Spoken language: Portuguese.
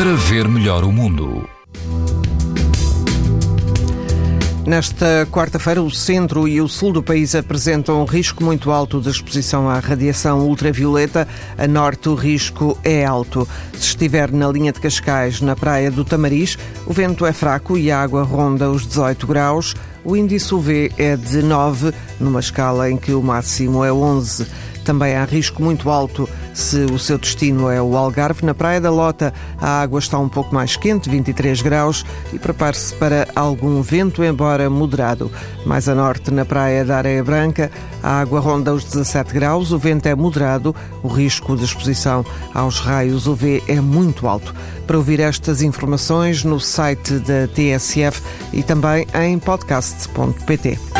para ver melhor o mundo. Nesta quarta-feira, o centro e o sul do país apresentam um risco muito alto de exposição à radiação ultravioleta. A norte, o risco é alto. Se estiver na linha de Cascais, na praia do Tamariz, o vento é fraco e a água ronda os 18 graus. O índice UV é de 9, numa escala em que o máximo é 11. Também há risco muito alto se o seu destino é o Algarve. Na Praia da Lota, a água está um pouco mais quente, 23 graus, e prepare-se para algum vento, embora moderado. Mais a norte, na Praia da Areia Branca, a água ronda os 17 graus, o vento é moderado, o risco de exposição aos raios UV é muito alto. Para ouvir estas informações no site da TSF e também em podcast.pt.